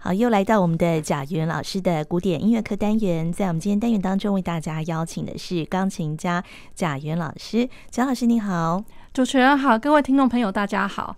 好，又来到我们的贾元老师的古典音乐课单元，在我们今天单元当中，为大家邀请的是钢琴家贾元老师。贾老师你好，主持人好，各位听众朋友大家好。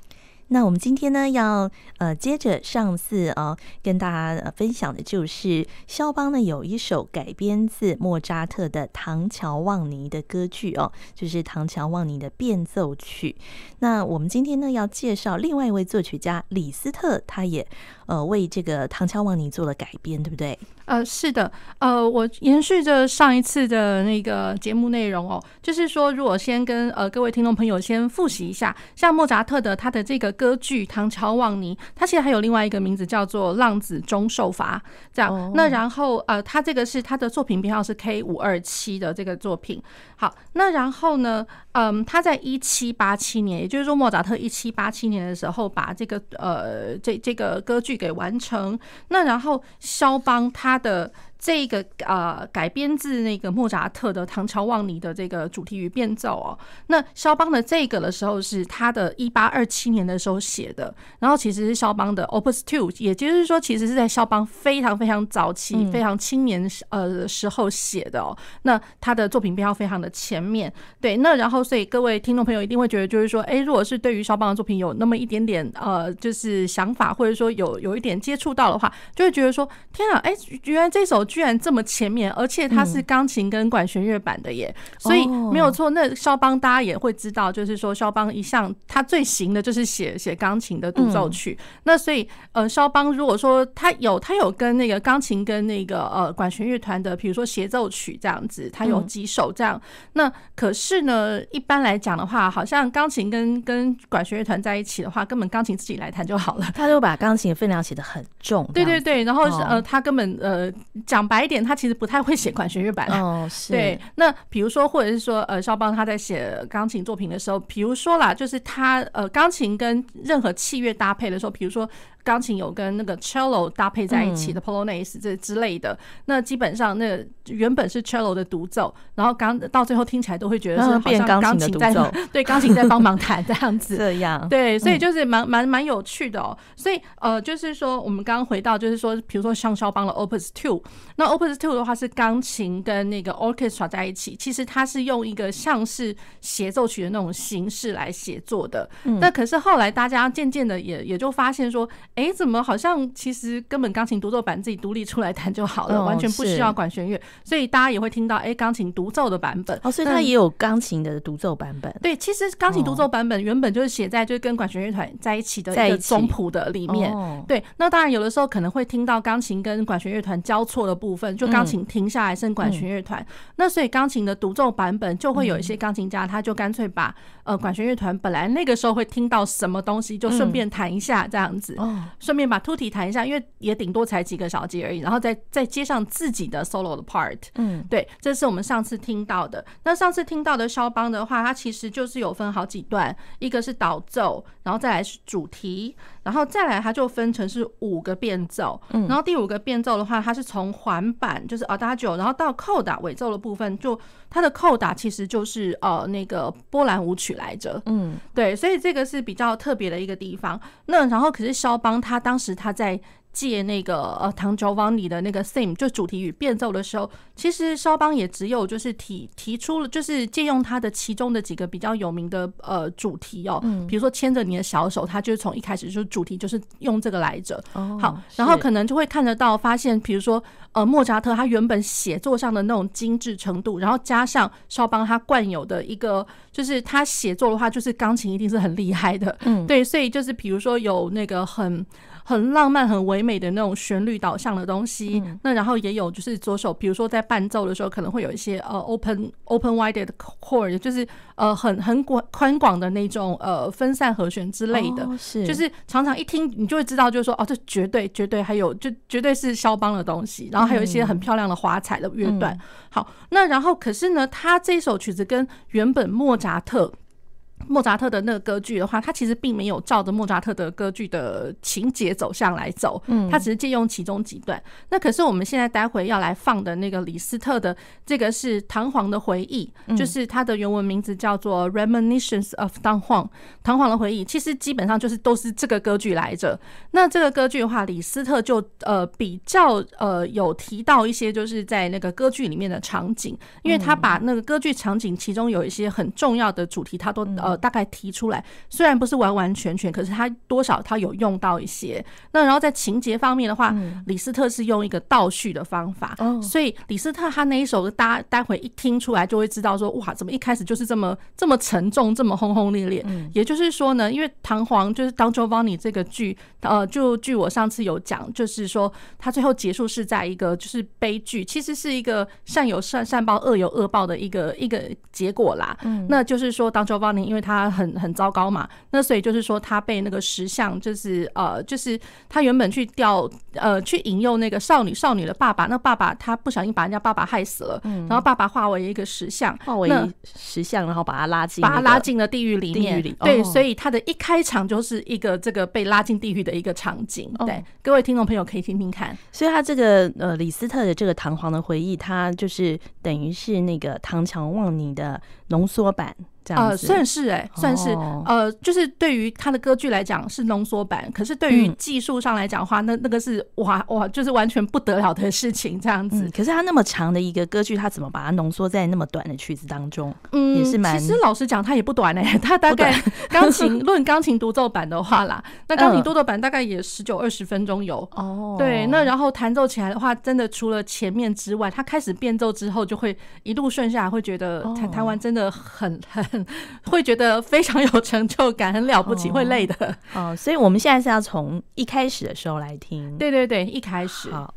那我们今天呢，要呃接着上次啊，跟大家分享的就是肖邦呢有一首改编自莫扎特的《唐乔望尼》的歌剧哦，就是《唐乔望尼》的变奏曲。那我们今天呢要介绍另外一位作曲家李斯特，他也呃为这个《唐乔望尼》做了改编，对不对？呃，是的，呃，我延续着上一次的那个节目内容哦，就是说，如果先跟呃各位听众朋友先复习一下，像莫扎特的他的这个歌剧《唐乔望尼》，他其实还有另外一个名字叫做《浪子终受罚》，这样。那然后呃，他这个是他的作品编号是 K 五二七的这个作品。好，那然后呢，嗯，他在一七八七年，也就是说莫扎特一七八七年的时候把这个呃这这个歌剧给完成。那然后肖邦他的。这个呃改编自那个莫扎特的《唐乔望尼》的这个主题与变奏哦，那肖邦的这个的时候是他的一八二七年的时候写的，然后其实是肖邦的 Opus Two，也就是说其实是在肖邦非常非常早期、非常青年呃时候写的哦。那他的作品编号非常的前面，对，那然后所以各位听众朋友一定会觉得就是说，哎，如果是对于肖邦的作品有那么一点点呃就是想法，或者说有有一点接触到的话，就会觉得说，天啊，哎，原来这首。居然这么前面，而且它是钢琴跟管弦乐版的耶，所以没有错。那肖邦大家也会知道，就是说肖邦一向他最行的就是写写钢琴的独奏曲。那所以呃，肖邦如果说他有他有跟那个钢琴跟那个呃管弦乐团的，比如说协奏曲这样子，他有几首这样。那可是呢，一般来讲的话，好像钢琴跟跟管弦乐团在一起的话，根本钢琴自己来弹就好了。他就把钢琴的分量写得很重。对对对，然后呃，他根本呃讲。讲白一点，他其实不太会写管弦乐版哦。是。对，那比如说，或者是说，呃，肖邦他在写钢琴作品的时候，比如说啦，就是他呃，钢琴跟任何器乐搭配的时候，比如说。钢琴有跟那个 cello 搭配在一起的 Polonaise 这之类的，那基本上那原本是 cello 的独奏，然后刚到最后听起来都会觉得是好像钢琴在 对钢琴在帮忙弹这样子，这样对，所以就是蛮蛮蛮有趣的哦。所以呃，就是说我们刚刚回到就是说，比如说像肖邦的 Opus Two，那 Opus Two 的话是钢琴跟那个 orchestra 在一起，其实它是用一个像是协奏曲的那种形式来写作的。那可是后来大家渐渐的也也就发现说。哎、欸，怎么好像其实根本钢琴独奏版自己独立出来弹就好了，完全不需要管弦乐，所以大家也会听到哎，钢琴独奏的版本。哦，所以它也有钢琴的独奏版本。对，其实钢琴独奏版本原本就是写在就是跟管弦乐团在一起的一个总谱的里面。对，那当然有的时候可能会听到钢琴跟管弦乐团交错的部分，就钢琴停下来剩管弦乐团。那所以钢琴的独奏版本就会有一些钢琴家，他就干脆把呃管弦乐团本来那个时候会听到什么东西，就顺便弹一下这样子。顺便把突提弹一下，因为也顶多才几个小节而已，然后再再接上自己的 solo 的 part。嗯，对，这是我们上次听到的。那上次听到的肖邦的话，它其实就是有分好几段，一个是导奏，然后再来是主题，然后再来它就分成是五个变奏。嗯，然后第五个变奏的话，它是从环板就是 Adagio，然后到扣打尾奏的部分，就它的扣打其实就是呃那个波兰舞曲来着。嗯，对，所以这个是比较特别的一个地方。那然后可是肖邦。他当时他在借那个呃唐乔王里的那个 theme 就主题与变奏的时候，其实肖邦也只有就是提提出了，就是借用他的其中的几个比较有名的呃主题哦，比如说牵着你的小手，他就是从一开始就主题就是用这个来着。好，然后可能就会看得到发现，比如说呃莫扎特他原本写作上的那种精致程度，然后加上肖邦他惯有的一个，就是他写作的话，就是钢琴一定是很厉害的，嗯，对，所以就是比如说有那个很。很浪漫、很唯美的那种旋律导向的东西，嗯、那然后也有就是左手，比如说在伴奏的时候，可能会有一些呃 open open wide 的 chord，就是呃很很广宽广的那种呃分散和弦之类的，哦、是。就是常常一听你就会知道，就是说哦，这绝对绝对还有就绝对是肖邦的东西，然后还有一些很漂亮的华彩的乐段。嗯、好，那然后可是呢，他这首曲子跟原本莫扎特。莫扎特的那个歌剧的话，它其实并没有照着莫扎特的歌剧的情节走向来走，嗯，它只是借用其中几段。那可是我们现在待会要来放的那个李斯特的这个是《唐璜的回忆》，就是它的原文名字叫做《Reminiscence of 唐璜》，唐璜的回忆，其实基本上就是都是这个歌剧来着。那这个歌剧的话，李斯特就呃比较呃有提到一些就是在那个歌剧里面的场景，因为他把那个歌剧场景其中有一些很重要的主题，他都呃。大概提出来，虽然不是完完全全，可是他多少他有用到一些。那然后在情节方面的话，李斯特是用一个倒叙的方法，所以李斯特他那一首歌，大家待会一听出来就会知道说，哇，怎么一开始就是这么这么沉重，这么轰轰烈烈。也就是说呢，因为《唐璜》就是《Don Giovanni》这个剧，呃，就据我上次有讲，就是说他最后结束是在一个就是悲剧，其实是一个善有善善报，恶有恶报的一个一个结果啦。嗯那就是说《Don Giovanni》因为他他很很糟糕嘛，那所以就是说他被那个石像，就是呃，就是他原本去钓呃，去引诱那个少女少女的爸爸，那爸爸他不小心把人家爸爸害死了，嗯、然后爸爸化为一个石像，化为石像，然后把他拉进，把他拉进了地狱里面。里对，所以他的一开场就是一个这个被拉进地狱的一个场景。对，哦、各位听众朋友可以听听看。所以他这个呃李斯特的这个唐璜的回忆，他就是等于是那个唐乔望你的浓缩版。呃，算是哎、欸，算是呃，就是对于他的歌剧来讲是浓缩版，可是对于技术上来讲的话，那那个是哇哇，就是完全不得了的事情，这样子。可是他那么长的一个歌剧，他怎么把它浓缩在那么短的曲子当中？嗯，也是蛮。其实老实讲，他也不短哎、欸，他大概 钢琴论钢琴独奏版的话啦，那钢琴独奏版大概也十九二十分钟有哦。对，那然后弹奏起来的话，真的除了前面之外，他开始变奏之后，就会一路顺下来，会觉得弹弹完真的很 很。会觉得非常有成就感，很了不起，会累的。哦，哦，所以我们现在是要从一开始的时候来听。对对对，一开始。好。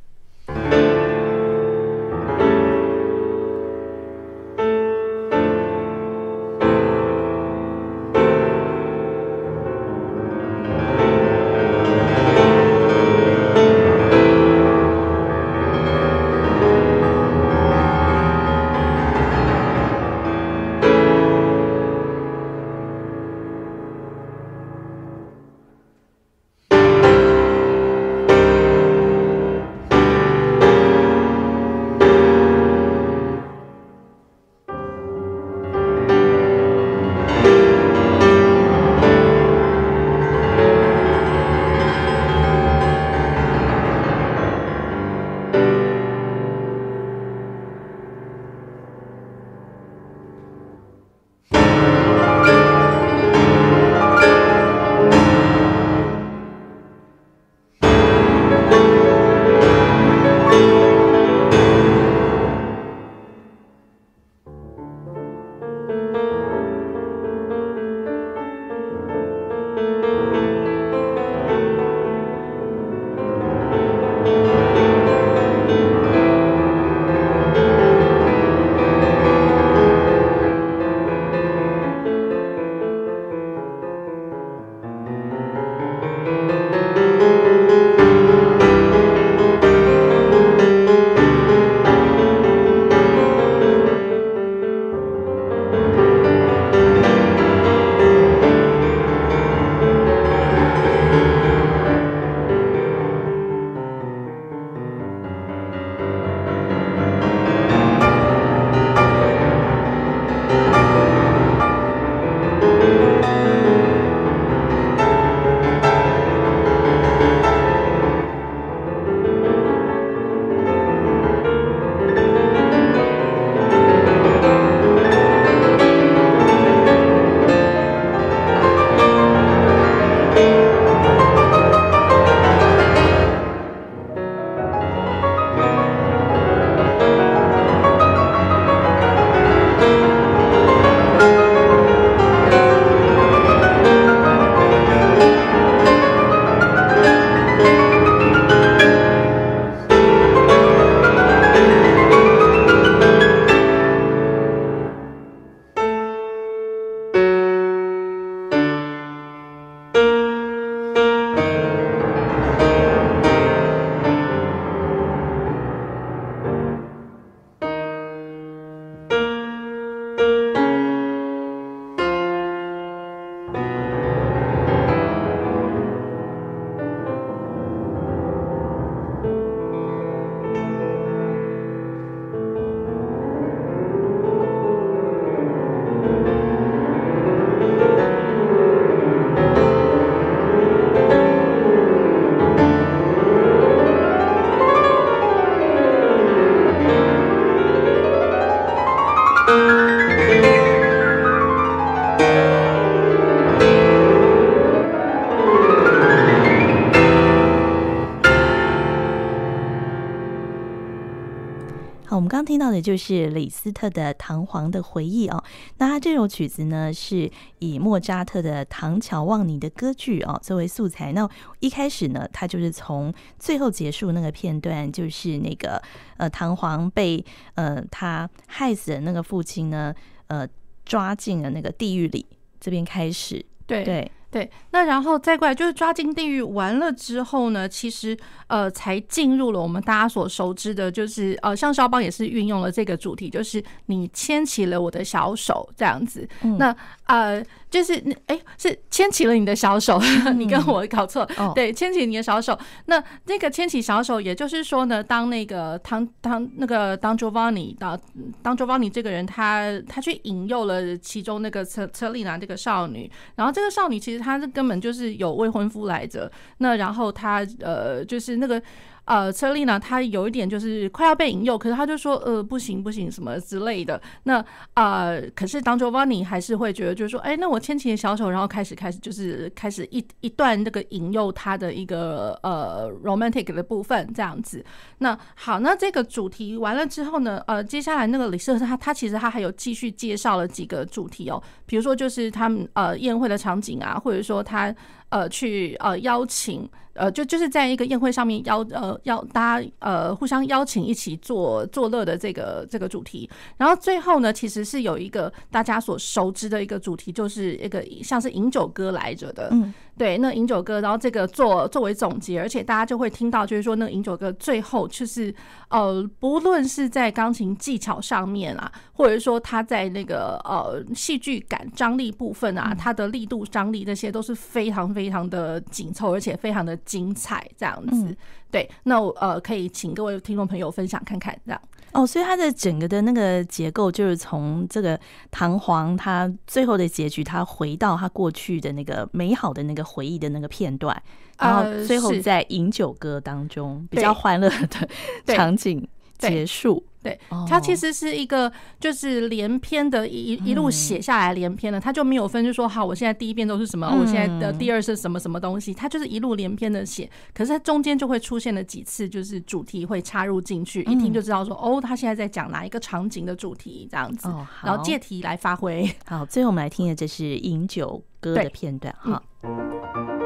的就是李斯特的《唐璜的回忆》哦。那他这首曲子呢，是以莫扎特的《唐乔望尼》的歌剧哦作为素材。那一开始呢，他就是从最后结束那个片段，就是那个呃，唐璜被呃他害死的那个父亲呢，呃，抓进了那个地狱里，这边开始。对对。对，那然后再过来就是抓进地狱完了之后呢，其实呃才进入了我们大家所熟知的，就是呃像肖邦也是运用了这个主题，就是你牵起了我的小手这样子。嗯、那呃就是哎是牵起了你的小手，你跟我搞错，嗯、对，牵起你的小手。那那个牵起小手，也就是说呢，当那个当当那个当 Giovanni 当当 Giovanni 这个人他，他他去引诱了其中那个车车丽娜这个少女，然后这个少女其实。她是根本就是有未婚夫来着，那然后她呃就是那个。呃，车丽呢她有一点就是快要被引诱，可是他就说呃不行不行什么之类的。那呃，可是当 Giovanni 还是会觉得就是说，哎、那我牵起你小手，然后开始开始就是开始一一段那个引诱他的一个呃 romantic 的部分这样子。那好，那这个主题完了之后呢，呃，接下来那个李社他他其实他还有继续介绍了几个主题哦，比如说就是他们呃宴会的场景啊，或者说他。呃，去呃邀请，呃就就是在一个宴会上面邀呃邀大家呃互相邀请一起做做乐的这个这个主题，然后最后呢，其实是有一个大家所熟知的一个主题，就是一个像是饮酒歌来着的，对，那饮酒歌，然后这个作作为总结，而且大家就会听到，就是说那个饮酒歌最后就是，呃，不论是在钢琴技巧上面啊，或者说他在那个呃戏剧感张力部分啊，它的力度张力这些都是非常非常的紧凑，而且非常的精彩，这样子。嗯、对，那我呃可以请各位听众朋友分享看看，这样。哦，所以它的整个的那个结构就是从这个唐璜他最后的结局，他回到他过去的那个美好的那个回忆的那个片段，然后最后在饮酒歌当中比较欢乐的 场景结束。对，它其实是一个就是连篇的一一路写下来连篇的，它就没有分，就说好，我现在第一遍都是什么，我现在的第二是什么什么东西，它就是一路连篇的写。可是它中间就会出现了几次，就是主题会插入进去，一听就知道说哦，他现在在讲哪一个场景的主题这样子，然后借题来发挥。好，最后我们来听的这是饮酒歌的片段哈。们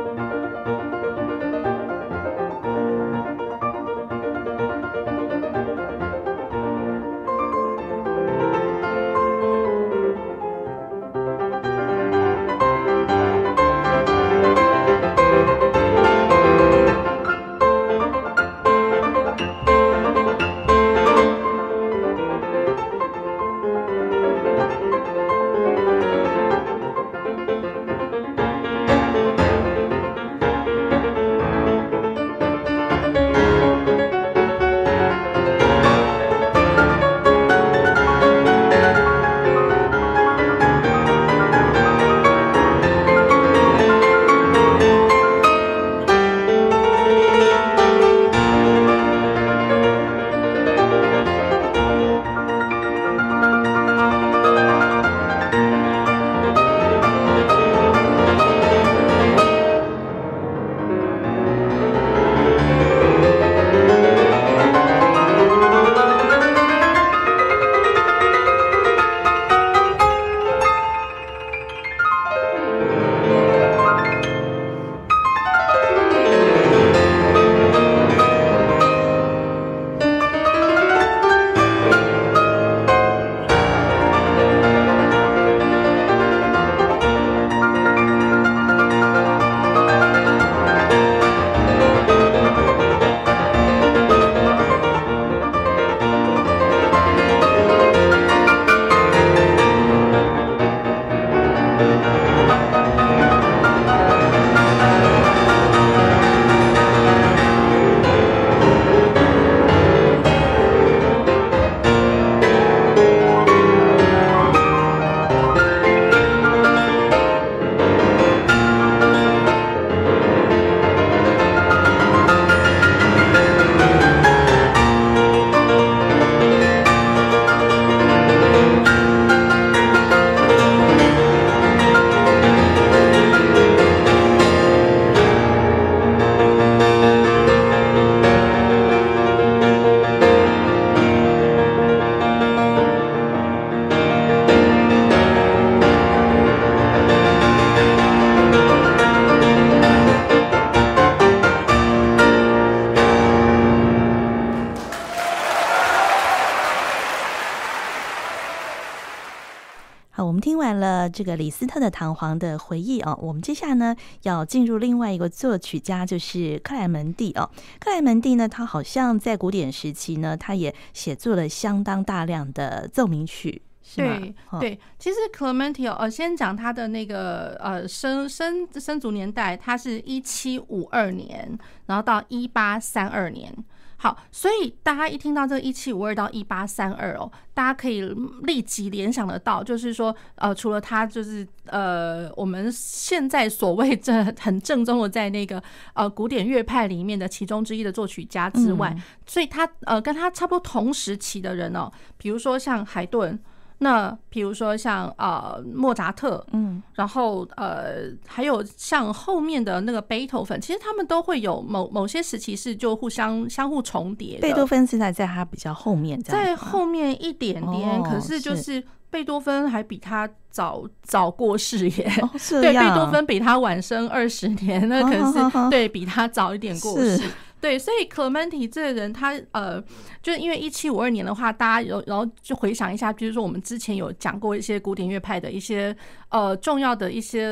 这个李斯特的弹簧的回忆哦，我们接下来呢要进入另外一个作曲家，就是克莱门蒂哦。克莱门蒂呢，他好像在古典时期呢，他也写作了相当大量的奏鸣曲，是吗？对对，其实 Clementi 呃，先讲他的那个呃生生生卒年代，他是一七五二年，然后到一八三二年。好，所以大家一听到这个一七五二到一八三二哦，大家可以立即联想得到，就是说，呃，除了他就是呃，我们现在所谓这很正宗的在那个呃古典乐派里面的其中之一的作曲家之外，所以他呃跟他差不多同时期的人哦，比如说像海顿。那比如说像呃莫扎特，嗯，然后呃还有像后面的那个贝多芬，其实他们都会有某某些时期是就互相相互重叠。贝多芬是在在他比较后面，在后面一点点，可是就是贝多芬还比他早早过世耶。对，贝多芬比他晚生二十年，那可 是 对比他早一点过世。对，所以 Clementi 这个人，他呃，就是因为一七五二年的话，大家有然后就回想一下，比如说我们之前有讲过一些古典乐派的一些呃重要的一些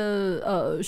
呃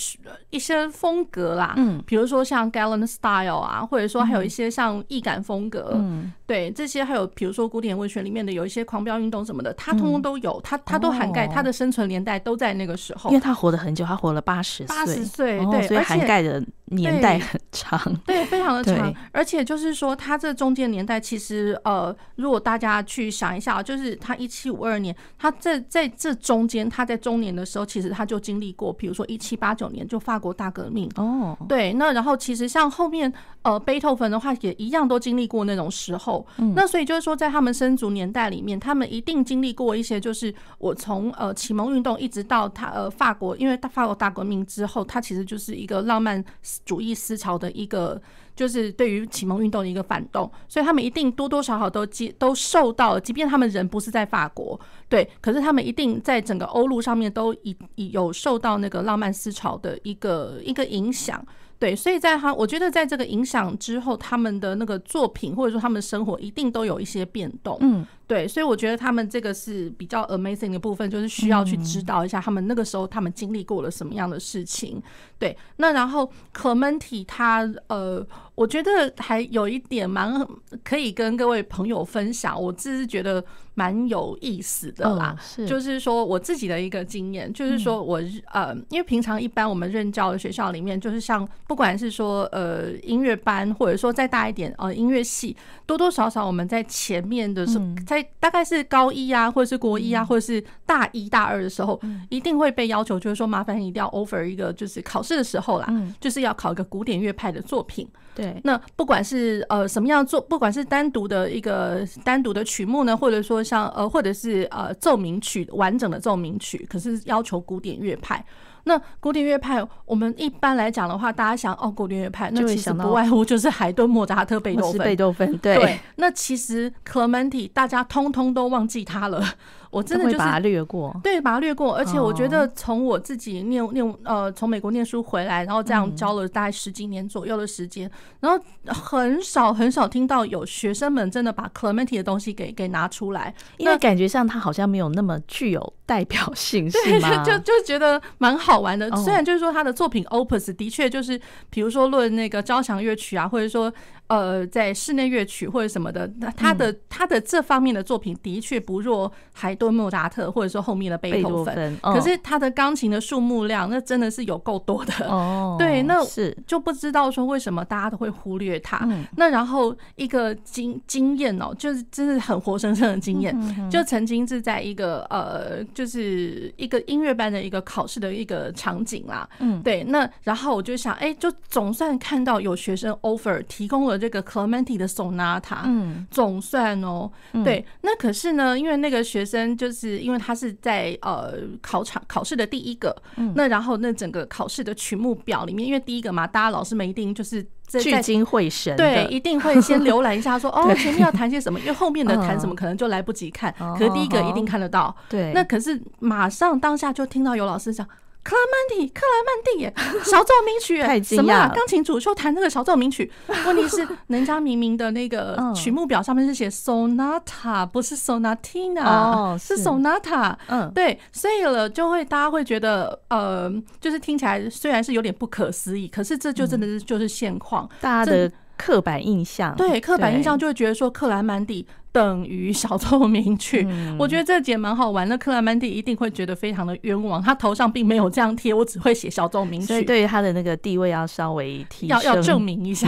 一些风格啦，嗯，比如说像 Gallant Style 啊，或者说还有一些像易感风格，嗯，对，这些还有比如说古典文学里面的有一些狂飙运动什么的，他通通都有，他他都涵盖，他的生存年代都在那个时候，因为他活得很久，他活了八十岁，八十岁，对，所以涵盖的年代很长，对，对，非常的长。而且就是说，他这中间年代其实呃，如果大家去想一下，就是他一七五二年，他在在这中间，他在中年的时候，其实他就经历过，比如说一七八九年就法国大革命哦，对，那然后其实像后面呃贝多芬的话，也一样都经历过那种时候。那所以就是说，在他们生卒年代里面，他们一定经历过一些，就是我从呃启蒙运动一直到他呃法国，因为法国大革命之后，他其实就是一个浪漫主义思潮的一个。就是对于启蒙运动的一个反动，所以他们一定多多少少都接都受到，即便他们人不是在法国，对，可是他们一定在整个欧陆上面都已有受到那个浪漫思潮的一个一个影响。对，所以在他，我觉得在这个影响之后，他们的那个作品或者说他们的生活一定都有一些变动。嗯，对，所以我觉得他们这个是比较 amazing 的部分，就是需要去知道一下他们那个时候他们经历过了什么样的事情。对，那然后 Clementi 他呃，我觉得还有一点蛮可以跟各位朋友分享，我自是觉得。蛮有意思的啦，是就是说我自己的一个经验，就是说我呃，因为平常一般我们任教的学校里面，就是像不管是说呃音乐班，或者说再大一点呃音乐系，多多少少我们在前面的时候，在大概是高一啊，或者是国一啊，或者是大一大二的时候，一定会被要求，就是说麻烦你一定要 offer 一个，就是考试的时候啦，就是要考一个古典乐派的作品。对，那不管是呃什么样做，不管是单独的一个单独的曲目呢，或者说像呃或者是呃奏鸣曲完整的奏鸣曲，可是要求古典乐派。那古典乐派，我们一般来讲的话，大家想哦，古典乐派，那其实不外乎就是海顿、莫扎特、贝多芬。贝多芬，对。对，那其实 Clementi 大家通通都忘记他了。我真的就是把它略过，对，把它略过。而且我觉得从我自己念念呃，从美国念书回来，然后这样教了大概十几年左右的时间，然后很少很少听到有学生们真的把 Clementi 的东西给给拿出来，因为感觉上他好像没有那么具有代表性，是吗？就就觉得蛮好玩的。虽然就是说他的作品 Opus 的确就是，比如说论那个交响乐曲啊，或者说。呃，在室内乐曲或者什么的，那他的他的这方面的作品的确不弱海顿、莫扎特，或者说后面的贝多芬。可是他的钢琴的数目量，那真的是有够多的。哦，对，那是就不知道说为什么大家都会忽略他。那然后一个经经验哦，就是真的很活生生的经验，就曾经是在一个呃，就是一个音乐班的一个考试的一个场景啦。嗯，对，那然后我就想，哎，就总算看到有学生 offer 提供了。这个 Clementi 的 Sonata，嗯，总算哦，对，那可是呢，因为那个学生就是因为他是在呃考场考试的第一个，那然后那整个考试的曲目表里面，因为第一个嘛，大家老师们一定就是聚精会神，对，一定会先浏览一下说，说 哦，前面要谈些什么，因为后面的谈什么可能就来不及看，可是第一个一定看得到，对，那可是马上当下就听到有老师讲。克莱曼蒂，克莱曼蒂耶，小奏鸣曲，太惊讶，什么啊？钢琴主修弹那个小奏鸣曲，问题是人家明明的那个 曲目表上面是写 sonata，不是 sonatina，哦，是 sonata，嗯，对，所以了就会大家会觉得，呃，就是听起来虽然是有点不可思议，可是这就真的是就是现况，嗯，大家的刻板印象，对，刻板印象就会觉得说克莱曼蒂。等于小奏鸣曲，嗯、我觉得这节蛮好玩。的克莱曼蒂一定会觉得非常的冤枉，他头上并没有这样贴，我只会写小奏鸣曲。所以对于他的那个地位要稍微提升，要要证明一下，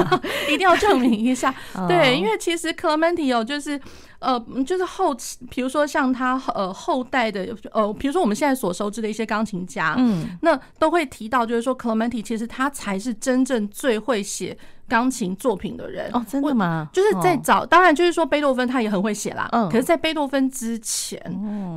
一定要证明一下。对，因为其实克莱曼蒂哦，就是呃，就是后期，比如说像他呃后代的呃，比如说我们现在所熟知的一些钢琴家，嗯，那都会提到，就是说克莱曼蒂其实他才是真正最会写。钢琴作品的人哦，真的吗？就是在找，当然就是说贝多芬他也很会写啦。嗯，可是，在贝多芬之前，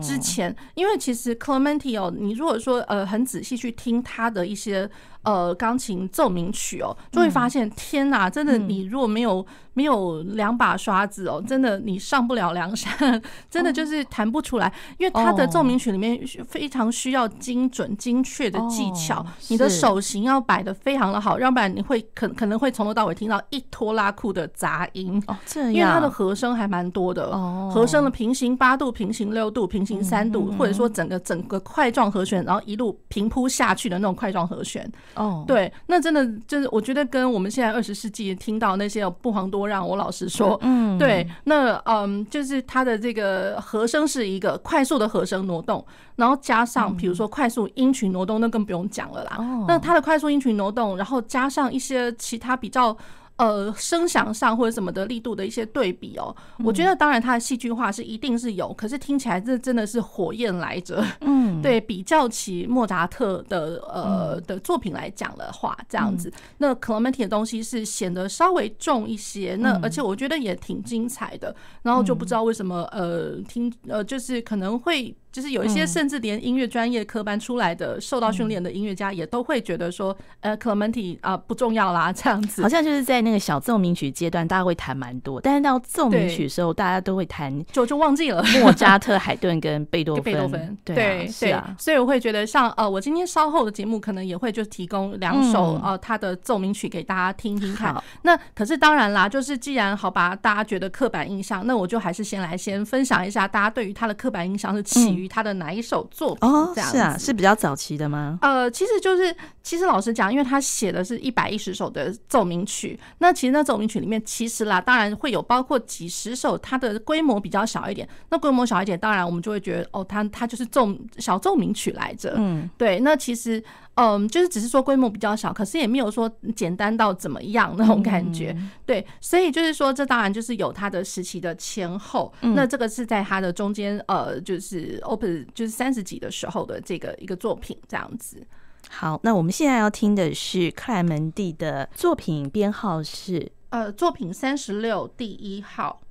之前，因为其实 Clementi 哦，你如果说呃很仔细去听他的一些呃钢琴奏鸣曲哦，就会发现天哪，真的，你如果没有没有两把刷子哦，真的你上不了梁山，真的就是弹不出来。因为他的奏鸣曲里面非常需要精准、精确的技巧，你的手型要摆的非常的好，要不然你会可可能会从头到。尾听到一拖拉库的杂音哦，这样，因为它的和声还蛮多的哦，和声的平行八度、平行六度、平行三度，或者说整个整个块状和弦，然后一路平铺下去的那种块状和弦哦，对，那真的就是我觉得跟我们现在二十世纪听到那些不遑多让。我老实说，嗯，对，那嗯，就是它的这个和声是一个快速的和声挪动，然后加上比如说快速音群挪动，那更不用讲了啦。那它的快速音群挪动，然后加上一些其他比较。呃，声响上或者什么的力度的一些对比哦，我觉得当然它的戏剧化是一定是有，可是听起来这真的是火焰来着。嗯，对比较起莫扎特的呃的作品来讲的话，这样子，那克莱曼蒂的东西是显得稍微重一些，那而且我觉得也挺精彩的。然后就不知道为什么呃听呃就是可能会。就是有一些甚至连音乐专业科班出来的、受到训练的音乐家，也都会觉得说，呃，，Clementi 啊不重要啦，这样子。好像就是在那个小奏鸣曲阶段，大家会弹蛮多，但是到奏鸣曲的时候，大家都会弹，就就忘记了莫扎特、海顿跟贝多 芬。贝多芬，对对是啊。所以我会觉得，像呃，我今天稍后的节目可能也会就提供两首呃他的奏鸣曲给大家听听看。那可是当然啦，就是既然好吧，大家觉得刻板印象，那我就还是先来先分享一下，大家对于他的刻板印象是起于他的哪一首。作品哦，是啊，是比较早期的吗？呃，其实就是，其实老实讲，因为他写的是一百一十首的奏鸣曲，那其实那奏鸣曲里面，其实啦，当然会有包括几十首，它的规模比较小一点。那规模小一点，当然我们就会觉得，哦，他他就是奏小奏鸣曲来着。嗯，对。那其实，嗯，就是只是说规模比较小，可是也没有说简单到怎么样那种感觉。对，所以就是说，这当然就是有它的时期的前后。那这个是在它的中间，呃，就是 Open 就是三。十几的时候的这个一个作品这样子。好，那我们现在要听的是克莱门蒂的作品编号是呃，作品三十六第一号。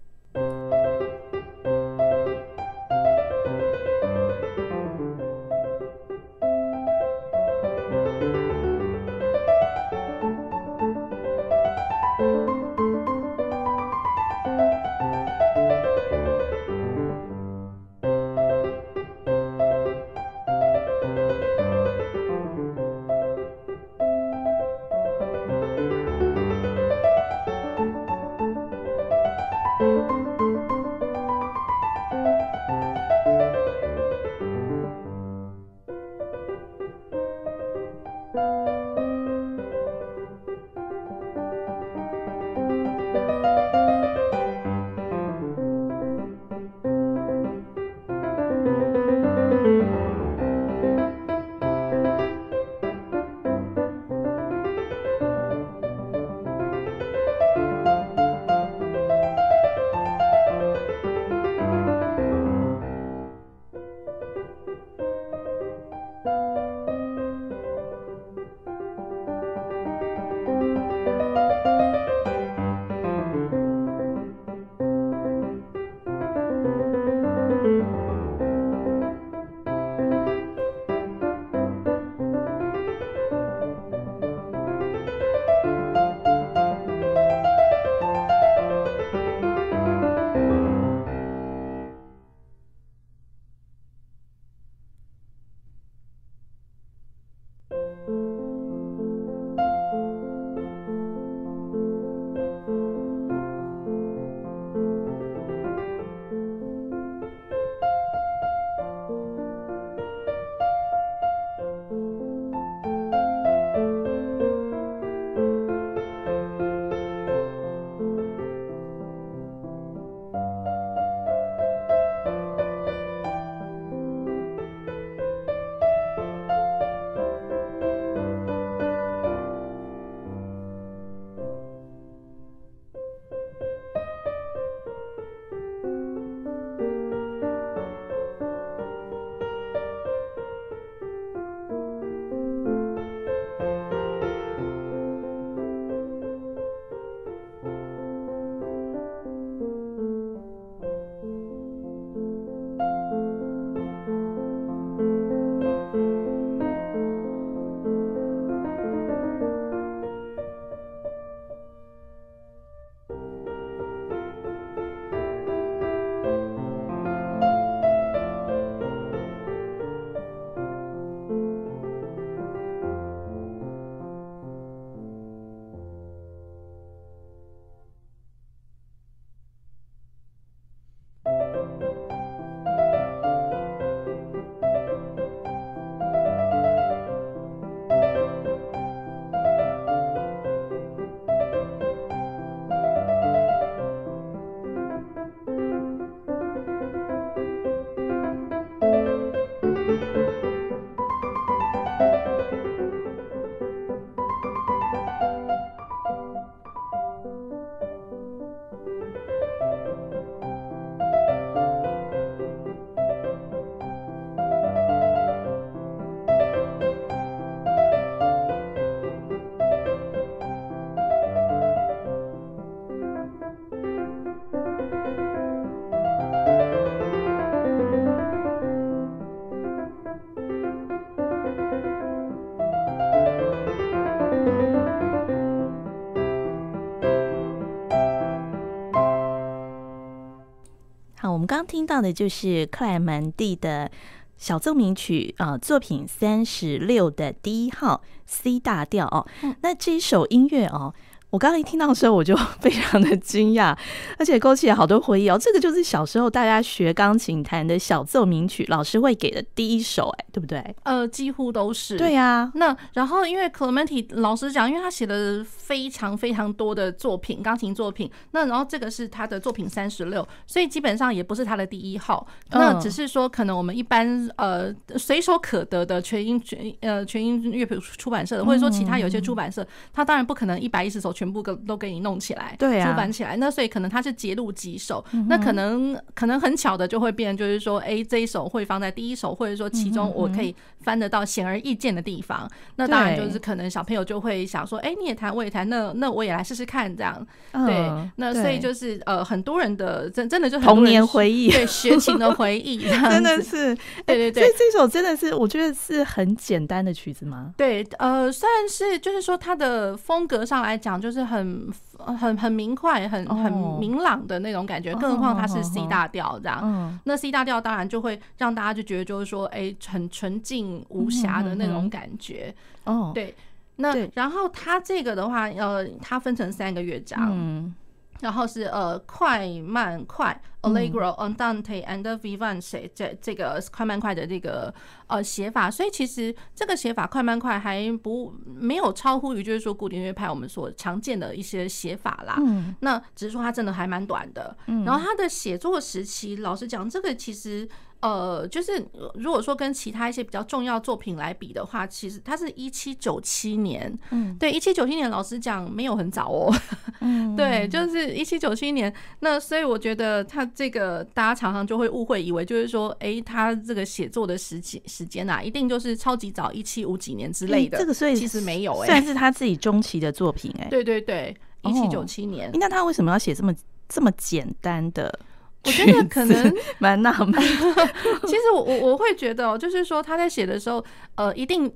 听到的就是克莱门蒂的小奏鸣曲啊、呃，作品三十六的第一号 C 大调哦。嗯、那这一首音乐哦。我刚刚一听到的时候，我就非常的惊讶，而且勾起了好多回忆哦。这个就是小时候大家学钢琴弹的小奏鸣曲，老师会给的第一首，哎，对不对？呃，几乎都是。对呀、啊。那然后，因为 Clementi 老师讲，因为他写了非常非常多的作品，钢琴作品。那然后这个是他的作品三十六，所以基本上也不是他的第一号。那只是说，可能我们一般呃随手可得的全音全呃全音乐谱出版社的，或者说其他有些出版社，他当然不可能一百一十首全。全部都都给你弄起来，对啊，出版起来。那所以可能他是节录几首，那可能可能很巧的就会变，就是说，哎，这一首会放在第一首，或者说其中我可以翻得到显而易见的地方。那当然就是可能小朋友就会想说，哎，你也弹，我也弹，那那我也来试试看，这样。对，那所以就是呃，很多人的真真的就童年回忆，对，学琴的回忆，真的是，对对对。所以这首真的是，我觉得是很简单的曲子吗？对，呃，算是就是说它的风格上来讲，就是。是很很很明快、很很明朗的那种感觉，更何况它是 C 大调这样。那 C 大调当然就会让大家就觉得就是说，哎，很纯净无瑕的那种感觉。哦，对。那然后它这个的话，呃，它分成三个乐章。然后是呃快慢快，Allegro andante and vivace 这这个快慢快的这个呃写法，所以其实这个写法快慢快还不没有超乎于就是说古典乐派我们所常见的一些写法啦。嗯，那只是说它真的还蛮短的。嗯，然后它的写作时期，老实讲，这个其实。呃，就是如果说跟其他一些比较重要作品来比的话，其实它是一七九七年，嗯，对，一七九七年，老实讲没有很早哦，嗯，对，就是一七九七年。那所以我觉得他这个大家常常就会误会，以为就是说，哎、欸，他这个写作的时期时间啊，一定就是超级早，一七五几年之类的。这个所以其实没有、欸，哎，算是他自己中期的作品、欸，哎，对对对，一七九七年。那他为什么要写这么这么简单的？我觉得可能蛮纳闷。其实我我我会觉得哦，就是说他在写的时候，呃，一定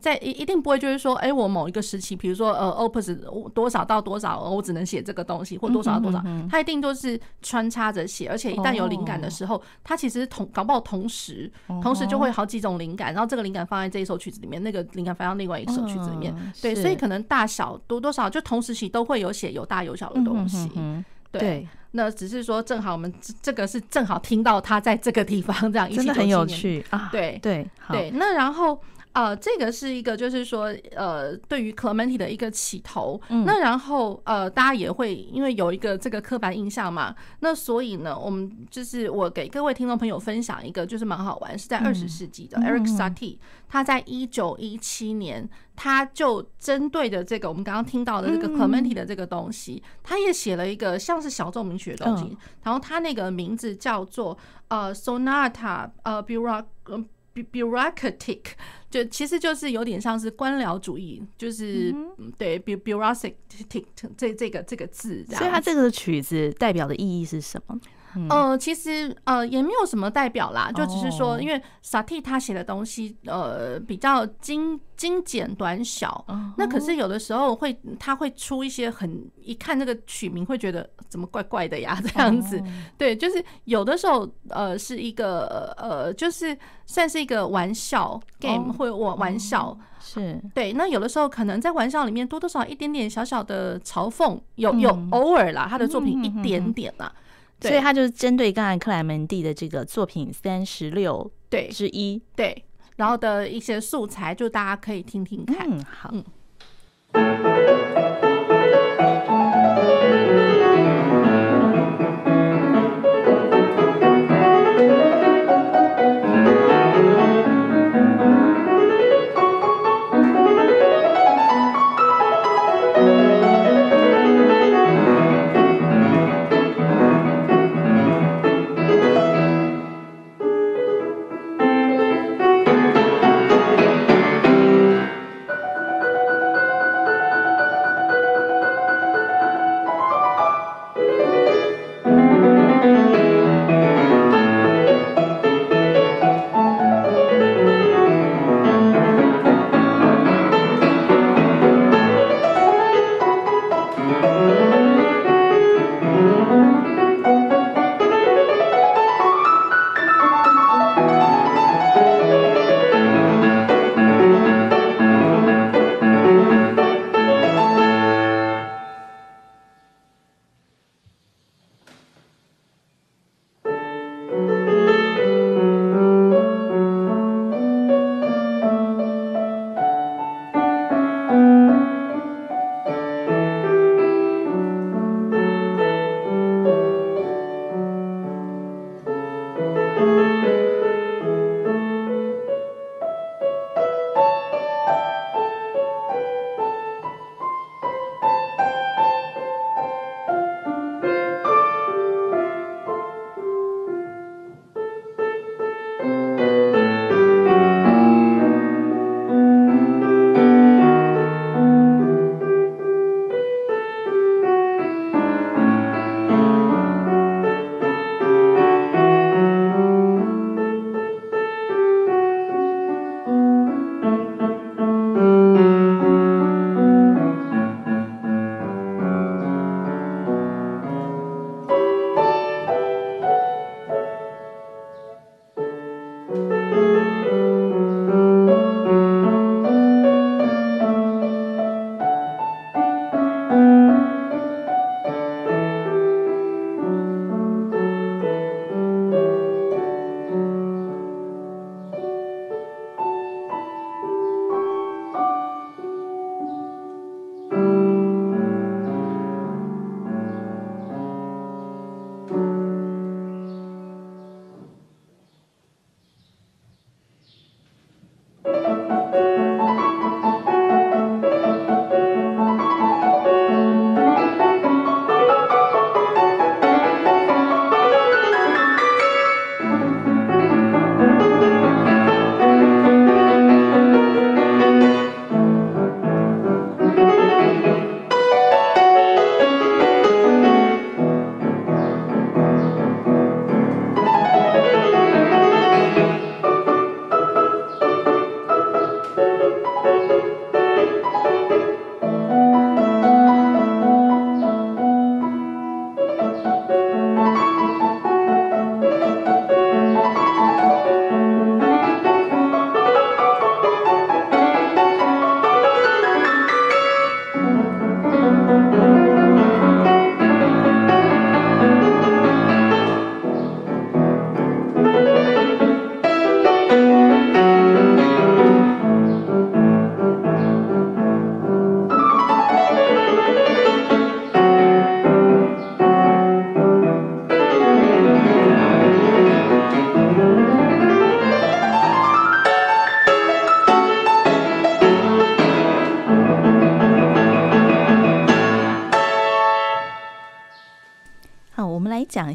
在一一定不会就是说，哎，我某一个时期，比如说呃，Opus 多少到多少，我只能写这个东西，或多少到多少，他一定都是穿插着写，而且一旦有灵感的时候，他其实同搞不好同时同时就会好几种灵感，然后这个灵感放在这一首曲子里面，那个灵感放到另外一首曲子里面，对，所以可能大小多多少就同时期都会有写有大有小的东西。对，那只是说正好我们这个是正好听到他在这个地方这样，真的很有趣。啊！对。对对，那然后。呃，这个是一个，就是说，呃，对于 Clementi 的一个起头。嗯、那然后，呃，大家也会因为有一个这个刻板印象嘛，那所以呢，我们就是我给各位听众朋友分享一个，就是蛮好玩，是在二十世纪的 Eric Satie，他在一九一七年，他就针对的这个我们刚刚听到的这个 Clementi 的这个东西，他也写了一个像是小奏鸣曲的东西，然后他那个名字叫做呃 Sonata 呃 Bureaucratic。bureaucratic 就其实就是有点像是官僚主义，就是、嗯、对 bureaucratic 这这个这个字，所以它这个曲子代表的意义是什么？嗯、呃，其实呃也没有什么代表啦，就只是说，因为萨蒂他写的东西呃比较精精简短小，那可是有的时候会他会出一些很一看那个曲名会觉得怎么怪怪的呀 这样子，对，就是有的时候呃是一个呃就是算是一个玩笑 game 或玩玩笑是。对，那有的时候可能在玩笑里面多多少少一点点小小的嘲讽，有有偶尔啦，他的作品一点点啦。所以他就是针对刚才克莱门蒂的这个作品三十六对。之一。对，然后的一些素材，就大家可以听听看。嗯，好。好，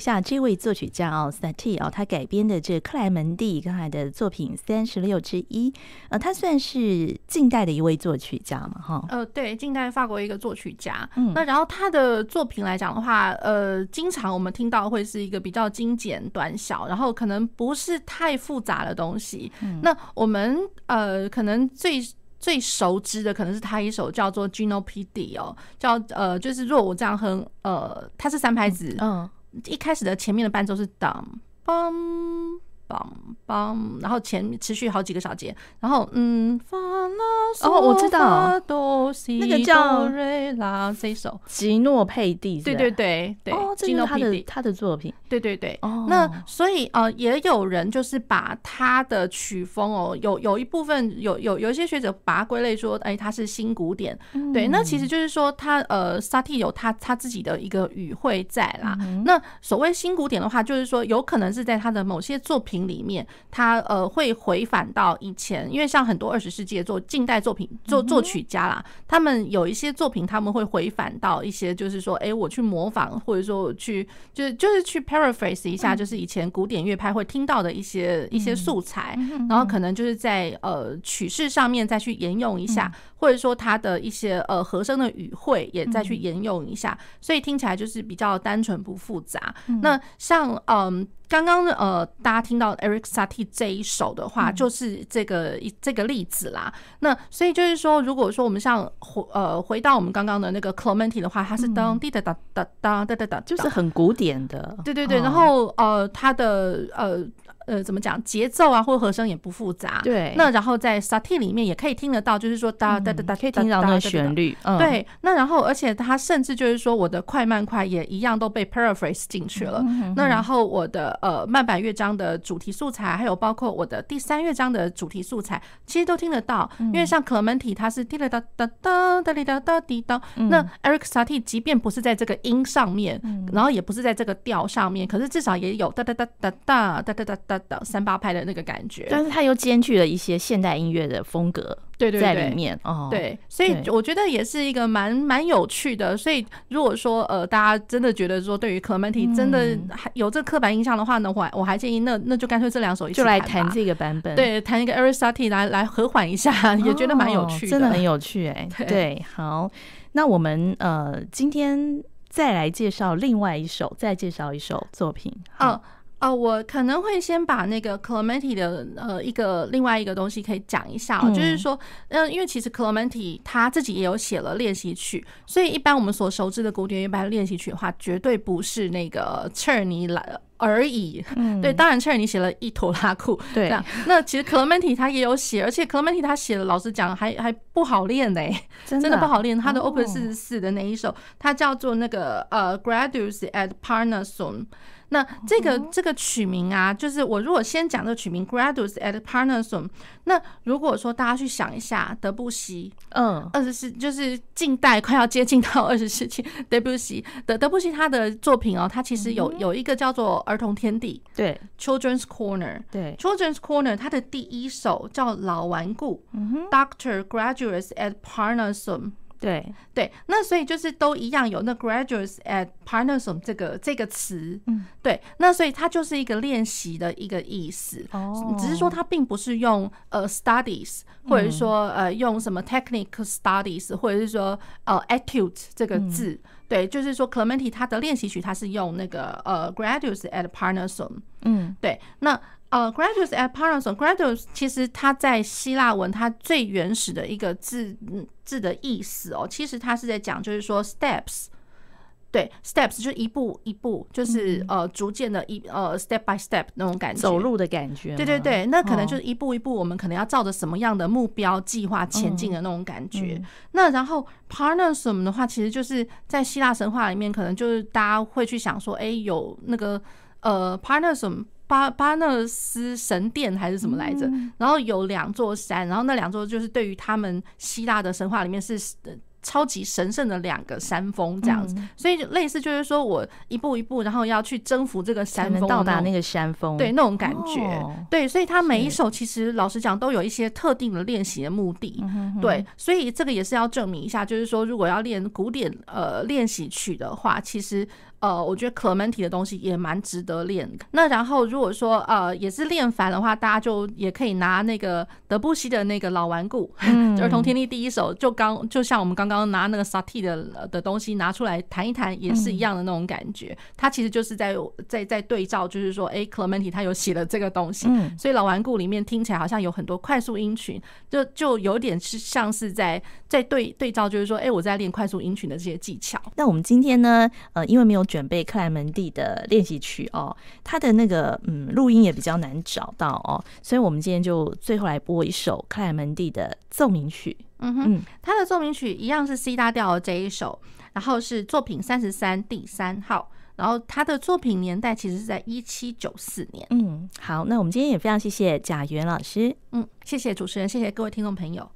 下这位作曲家哦，Satie 哦，他改编的这克莱门蒂刚才的作品三十六之一，呃，他算是近代的一位作曲家嘛，哈。呃，对，近代法国一个作曲家。嗯，那然后他的作品来讲的话，呃，经常我们听到会是一个比较精简短小，然后可能不是太复杂的东西。嗯，那我们呃，可能最最熟知的可能是他一首叫做《Gino P D》哦，叫呃，就是若我这样哼，呃，它是三拍子，嗯，一开始的前面的伴奏是当嘣梆梆，然后前持续好几个小节，然后嗯，哦，我知道，那个叫瑞拉这首吉诺佩蒂，对对对对，哦，这是他的他的作品。对对对，哦、那所以呃，也有人就是把他的曲风哦，有有一部分有有有一些学者把它归类说，哎，他是新古典。嗯、对，那其实就是说他呃，萨蒂有他他自己的一个语汇在啦。嗯、那所谓新古典的话，就是说有可能是在他的某些作品里面，他呃会回返到以前，因为像很多二十世纪的作近代作品作作曲家啦，他们有一些作品他们会回返到一些，就是说，哎，我去模仿，或者说我去就是就是去 paraphrase 一下，就是以前古典乐派会听到的一些一些素材，然后可能就是在呃曲式上面再去沿用一下，或者说它的一些呃和声的语汇也再去沿用一下，所以听起来就是比较单纯不复杂。那像嗯。刚刚呃，大家听到 Eric Satie 这一首的话，就是这个一这个例子啦。那所以就是说，如果说我们像回呃回到我们刚刚的那个 Clementi 的话，它是当滴哒哒哒哒哒哒哒，就是很古典的。对对对，然后呃，它的呃。呃，怎么讲？节奏啊，或和声也不复杂。对。那然后在 Satie 里面也可以听得到，就是说哒哒哒哒，可以听到那个旋律。对。那然后，而且它甚至就是说，我的快慢快也一样都被 paraphrase 进去了。那然后我的呃慢板乐章的主题素材，还有包括我的第三乐章的主题素材，其实都听得到。因为像 Clementi 它是滴哒哒哒哒哒哩哒哒滴哒。那 Eric Satie 即便不是在这个音上面，然后也不是在这个调上面，可是至少也有哒哒哒哒哒哒哒哒哒哒三八拍的那个感觉，但是它又兼具了一些现代音乐的风格，对对，在里面哦，对，所以我觉得也是一个蛮蛮有趣的。所以如果说呃，大家真的觉得说对于 Clementi 真的还有这刻板印象的话呢，我我还建议那那就干脆这两首一起就来弹这个版本，对，弹一个 Erik Satie 来来和缓一下，也觉得蛮有趣的，真的很有趣哎。对，好，那我们呃今天再来介绍另外一首，再介绍一首作品，好。哦，我可能会先把那个 Clementi 的呃一个另外一个东西可以讲一下，嗯、就是说，呃，因为其实 Clementi 他自己也有写了练习曲，所以一般我们所熟知的古典乐派练习曲的话，绝对不是那个切尔尼来而已。嗯，对，当然切尔尼写了一拖拉库，对，那其实 Clementi 他也有写，而且 Clementi 他写的，老实讲还还不好练呢、欸，真的不好练。他的 Opus 四十四的那一首，它叫做那个呃 Gradus at Parnassus 那这个这个取名啊，就是我如果先讲这个取名 Gradus at Parnassum，那如果说大家去想一下德布西，嗯，二十世就是近代快要接近到二十世纪，德布西的德布西他的作品哦，他其实有有一个叫做儿童天地，对，Children's Corner，对，Children's Corner，他的第一首叫老顽固，嗯，Doctor Graduates at Parnassus。对。对，那所以就是都一样有那 graduates at Parnassus 这个这个词，嗯，对，那所以它就是一个练习的一个意思，哦，只是说它并不是用呃 studies 或者说呃用什么 technical studies 或者是说呃 etude 这个字，对，就是说 Clementi 他的练习曲它是用那个呃 graduates at Parnassus，嗯，对，那。呃、uh,，Gradus et Parnassus，Gradus 其实它在希腊文它最原始的一个字字的意思哦，其实它是在讲就是说 steps，对，steps 就是一步一步，就是呃逐渐的一呃 step by step 那种感觉，走路的感觉。对对对，那可能就是一步一步，我们可能要照着什么样的目标计划前进的那种感觉。嗯、那然后 Parnassus 的话，其实就是在希腊神话里面，可能就是大家会去想说，哎，有那个呃 Parnassus 巴巴勒斯神殿还是什么来着？然后有两座山，然后那两座就是对于他们希腊的神话里面是超级神圣的两个山峰这样子，所以类似就是说我一步一步，然后要去征服这个山峰，到达那个山峰，对那种感觉，对，所以他每一首其实老实讲都有一些特定的练习的目的，对，所以这个也是要证明一下，就是说如果要练古典呃练习曲的话，其实。呃，我觉得 Clementi 的东西也蛮值得练。那然后如果说呃也是练烦的话，大家就也可以拿那个德布西的那个老顽固，嗯、儿童天地第一首，就刚就像我们刚刚拿那个 Satie 的的东西拿出来弹一弹，也是一样的那种感觉。嗯、它其实就是在在在对照，就是说，哎，Clementi 他有写了这个东西，嗯、所以老顽固里面听起来好像有很多快速音群，就就有点是像是在在对对照，就是说，哎，我在练快速音群的这些技巧。那我们今天呢，呃，因为没有。准备克莱门蒂的练习曲哦，他的那个嗯录音也比较难找到哦，所以我们今天就最后来播一首克莱门蒂的奏鸣曲。嗯哼，他的奏鸣曲一样是 C 大调的这一首，然后是作品三十三第三号，然后他的作品年代其实是在一七九四年。嗯，好，那我们今天也非常谢谢贾元老师。嗯，谢谢主持人，谢谢各位听众朋友。